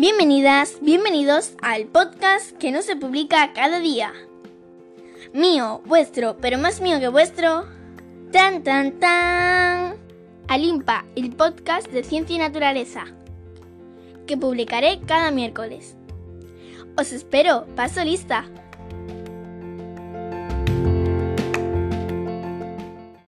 Bienvenidas, bienvenidos al podcast que no se publica cada día. Mío, vuestro, pero más mío que vuestro. Tan tan tan. Alimpa, el podcast de ciencia y naturaleza, que publicaré cada miércoles. Os espero, paso lista.